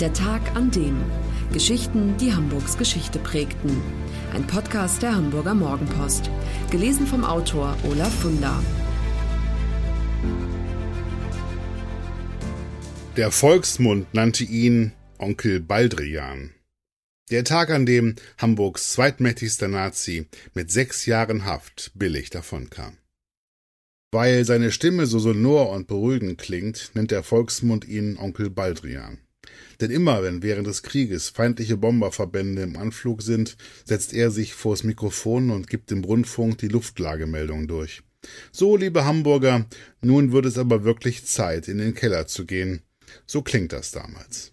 Der Tag an dem. Geschichten, die Hamburgs Geschichte prägten. Ein Podcast der Hamburger Morgenpost. Gelesen vom Autor Olaf Funder. Der Volksmund nannte ihn Onkel Baldrian. Der Tag, an dem Hamburgs zweitmächtigster Nazi mit sechs Jahren Haft billig davonkam. Weil seine Stimme so sonor und beruhigend klingt, nennt der Volksmund ihn Onkel Baldrian. Denn immer, wenn während des Krieges feindliche Bomberverbände im Anflug sind, setzt er sich vors Mikrofon und gibt im Rundfunk die Luftlagemeldung durch. So, liebe Hamburger, nun wird es aber wirklich Zeit, in den Keller zu gehen. So klingt das damals.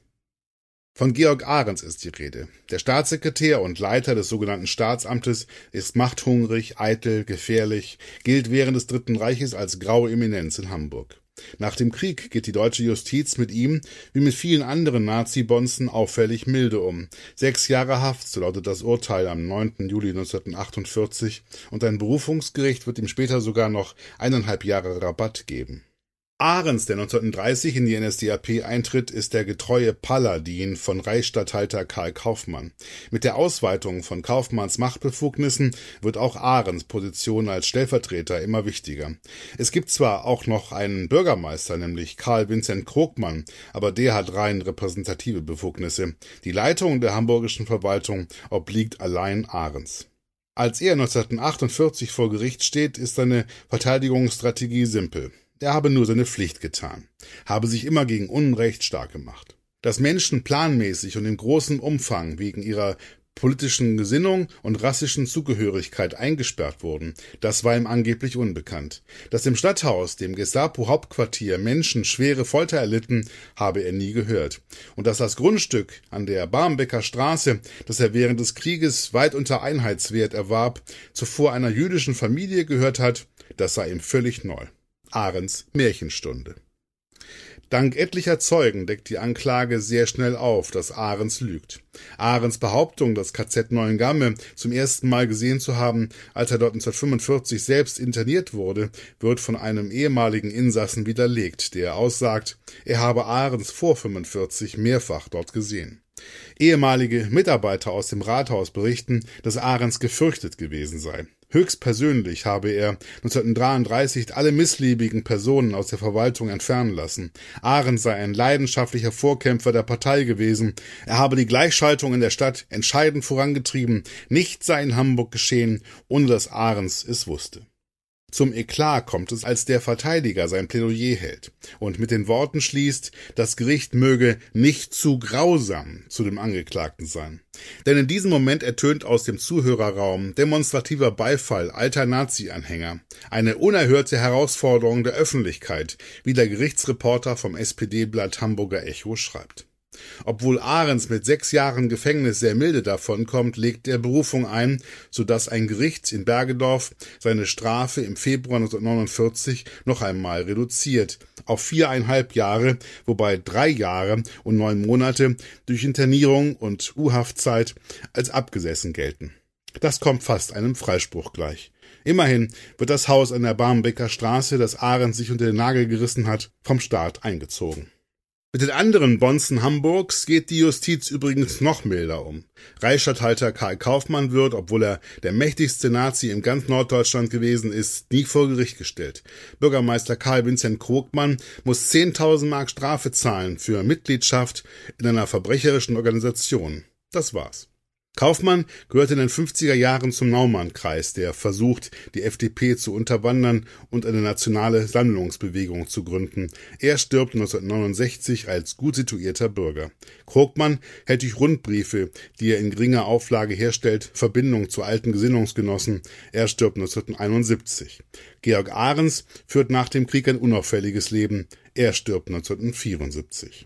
Von Georg Ahrens ist die Rede. Der Staatssekretär und Leiter des sogenannten Staatsamtes ist machthungrig, eitel, gefährlich, gilt während des Dritten Reiches als graue Eminenz in Hamburg. Nach dem Krieg geht die deutsche Justiz mit ihm, wie mit vielen anderen Nazi-Bonzen, auffällig milde um. Sechs Jahre Haft, so lautet das Urteil am 9. Juli 1948, und ein Berufungsgericht wird ihm später sogar noch eineinhalb Jahre Rabatt geben. Ahrens, der 1930 in die NSDAP eintritt, ist der getreue Paladin von Reichsstatthalter Karl Kaufmann. Mit der Ausweitung von Kaufmanns Machtbefugnissen wird auch Ahrens Position als Stellvertreter immer wichtiger. Es gibt zwar auch noch einen Bürgermeister, nämlich Karl Vincent Krogmann, aber der hat rein repräsentative Befugnisse. Die Leitung der hamburgischen Verwaltung obliegt allein Ahrens. Als er 1948 vor Gericht steht, ist seine Verteidigungsstrategie simpel. Er habe nur seine Pflicht getan, habe sich immer gegen Unrecht stark gemacht. Dass Menschen planmäßig und in großem Umfang wegen ihrer politischen Gesinnung und rassischen Zugehörigkeit eingesperrt wurden, das war ihm angeblich unbekannt. Dass im Stadthaus, dem Gestapo-Hauptquartier, Menschen schwere Folter erlitten, habe er nie gehört. Und dass das Grundstück an der Barmbecker Straße, das er während des Krieges weit unter Einheitswert erwarb, zuvor einer jüdischen Familie gehört hat, das sei ihm völlig neu. Ahrens Märchenstunde. Dank etlicher Zeugen deckt die Anklage sehr schnell auf, dass Ahrens lügt. Ahrens Behauptung, das KZ Neuengamme zum ersten Mal gesehen zu haben, als er dort 1945 selbst interniert wurde, wird von einem ehemaligen Insassen widerlegt, der aussagt, er habe Ahrens vor 45 mehrfach dort gesehen. Ehemalige Mitarbeiter aus dem Rathaus berichten, dass Ahrens gefürchtet gewesen sei. Höchstpersönlich habe er 1933 alle missliebigen Personen aus der Verwaltung entfernen lassen. Ahrens sei ein leidenschaftlicher Vorkämpfer der Partei gewesen. Er habe die Gleichschaltung in der Stadt entscheidend vorangetrieben. Nichts sei in Hamburg geschehen, ohne dass Ahrens es wusste. Zum Eklat kommt es, als der Verteidiger sein Plädoyer hält und mit den Worten schließt, das Gericht möge nicht zu grausam zu dem Angeklagten sein. Denn in diesem Moment ertönt aus dem Zuhörerraum demonstrativer Beifall alter Nazi-Anhänger, eine unerhörte Herausforderung der Öffentlichkeit, wie der Gerichtsreporter vom SPD-Blatt Hamburger Echo schreibt. Obwohl Ahrens mit sechs Jahren Gefängnis sehr milde davonkommt, legt er Berufung ein, so dass ein Gericht in Bergedorf seine Strafe im Februar 1949 noch einmal reduziert auf viereinhalb Jahre, wobei drei Jahre und neun Monate durch Internierung und U-Haftzeit als abgesessen gelten. Das kommt fast einem Freispruch gleich. Immerhin wird das Haus an der Barmbecker Straße, das Ahrens sich unter den Nagel gerissen hat, vom Staat eingezogen. Mit den anderen Bonzen Hamburgs geht die Justiz übrigens noch milder um. Reichsstatthalter Karl Kaufmann wird, obwohl er der mächtigste Nazi im ganz Norddeutschland gewesen ist, nie vor Gericht gestellt. Bürgermeister Karl Vincent Krogmann muss 10.000 Mark Strafe zahlen für Mitgliedschaft in einer verbrecherischen Organisation. Das war's. Kaufmann gehörte in den 50er Jahren zum Naumann-Kreis, der versucht, die FDP zu unterwandern und eine nationale Sammlungsbewegung zu gründen. Er stirbt 1969 als gut situierter Bürger. Krogmann hält durch Rundbriefe, die er in geringer Auflage herstellt, Verbindung zu alten Gesinnungsgenossen. Er stirbt 1971. Georg Ahrens führt nach dem Krieg ein unauffälliges Leben. Er stirbt 1974.